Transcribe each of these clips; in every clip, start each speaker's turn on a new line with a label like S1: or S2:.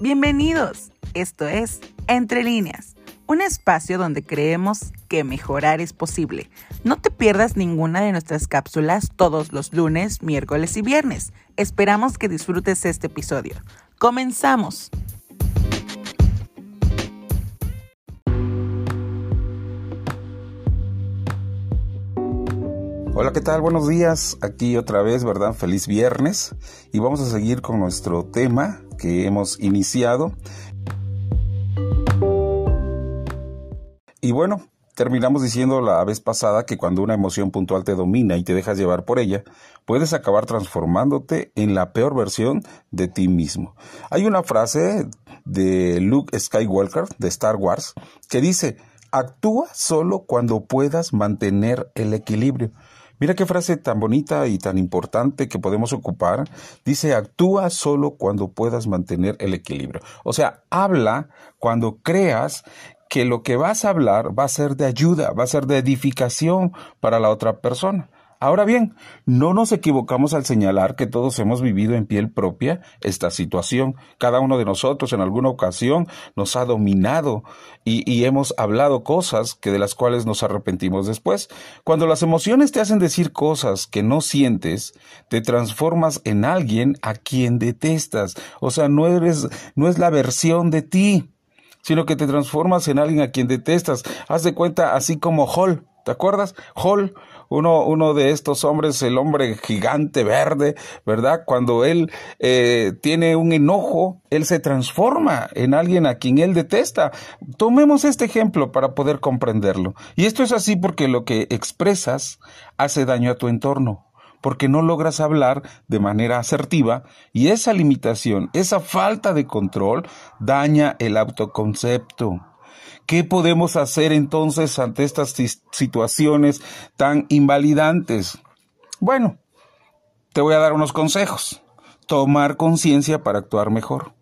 S1: Bienvenidos. Esto es Entre líneas, un espacio donde creemos que mejorar es posible. No te pierdas ninguna de nuestras cápsulas todos los lunes, miércoles y viernes. Esperamos que disfrutes este episodio. Comenzamos.
S2: Hola, ¿qué tal? Buenos días. Aquí otra vez, ¿verdad? Feliz viernes. Y vamos a seguir con nuestro tema que hemos iniciado. Y bueno, terminamos diciendo la vez pasada que cuando una emoción puntual te domina y te dejas llevar por ella, puedes acabar transformándote en la peor versión de ti mismo. Hay una frase de Luke Skywalker de Star Wars que dice, actúa solo cuando puedas mantener el equilibrio. Mira qué frase tan bonita y tan importante que podemos ocupar. Dice, actúa solo cuando puedas mantener el equilibrio. O sea, habla cuando creas que lo que vas a hablar va a ser de ayuda, va a ser de edificación para la otra persona. Ahora bien, no nos equivocamos al señalar que todos hemos vivido en piel propia esta situación. Cada uno de nosotros en alguna ocasión nos ha dominado y, hemos hablado cosas que de las cuales nos arrepentimos después. Cuando las emociones te hacen decir cosas que no sientes, te transformas en alguien a quien detestas. O sea, no eres, no es la versión de ti, sino que te transformas en alguien a quien detestas. Haz de cuenta así como Hall. ¿Te acuerdas? Hall uno, uno de estos hombres, el hombre gigante verde, ¿verdad? Cuando él eh, tiene un enojo, él se transforma en alguien a quien él detesta. Tomemos este ejemplo para poder comprenderlo. Y esto es así porque lo que expresas hace daño a tu entorno porque no logras hablar de manera asertiva y esa limitación, esa falta de control daña el autoconcepto. ¿Qué podemos hacer entonces ante estas situaciones tan invalidantes? Bueno, te voy a dar unos consejos. Tomar conciencia para actuar mejor.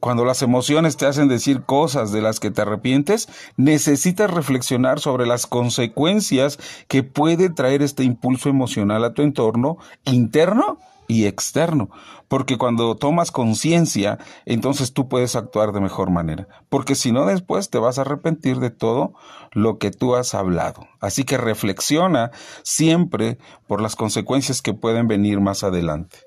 S2: Cuando las emociones te hacen decir cosas de las que te arrepientes, necesitas reflexionar sobre las consecuencias que puede traer este impulso emocional a tu entorno interno y externo, porque cuando tomas conciencia, entonces tú puedes actuar de mejor manera, porque si no después te vas a arrepentir de todo lo que tú has hablado. Así que reflexiona siempre por las consecuencias que pueden venir más adelante.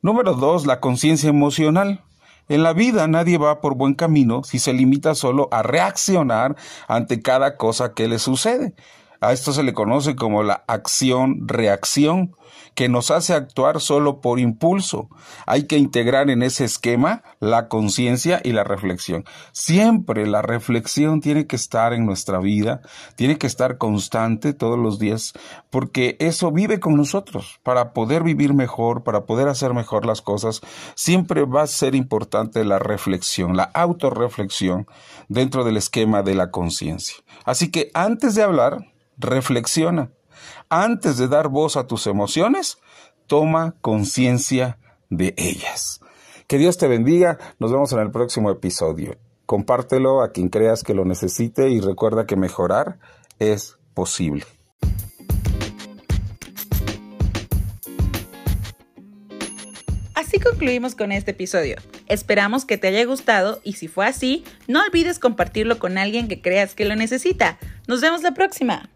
S2: Número dos, la conciencia emocional. En la vida nadie va por buen camino si se limita solo a reaccionar ante cada cosa que le sucede. A esto se le conoce como la acción-reacción, que nos hace actuar solo por impulso. Hay que integrar en ese esquema la conciencia y la reflexión. Siempre la reflexión tiene que estar en nuestra vida, tiene que estar constante todos los días, porque eso vive con nosotros. Para poder vivir mejor, para poder hacer mejor las cosas, siempre va a ser importante la reflexión, la autorreflexión dentro del esquema de la conciencia. Así que antes de hablar, reflexiona. Antes de dar voz a tus emociones, toma conciencia de ellas. Que Dios te bendiga. Nos vemos en el próximo episodio. Compártelo a quien creas que lo necesite y recuerda que mejorar es posible.
S1: Así concluimos con este episodio. Esperamos que te haya gustado y si fue así, no olvides compartirlo con alguien que creas que lo necesita. Nos vemos la próxima.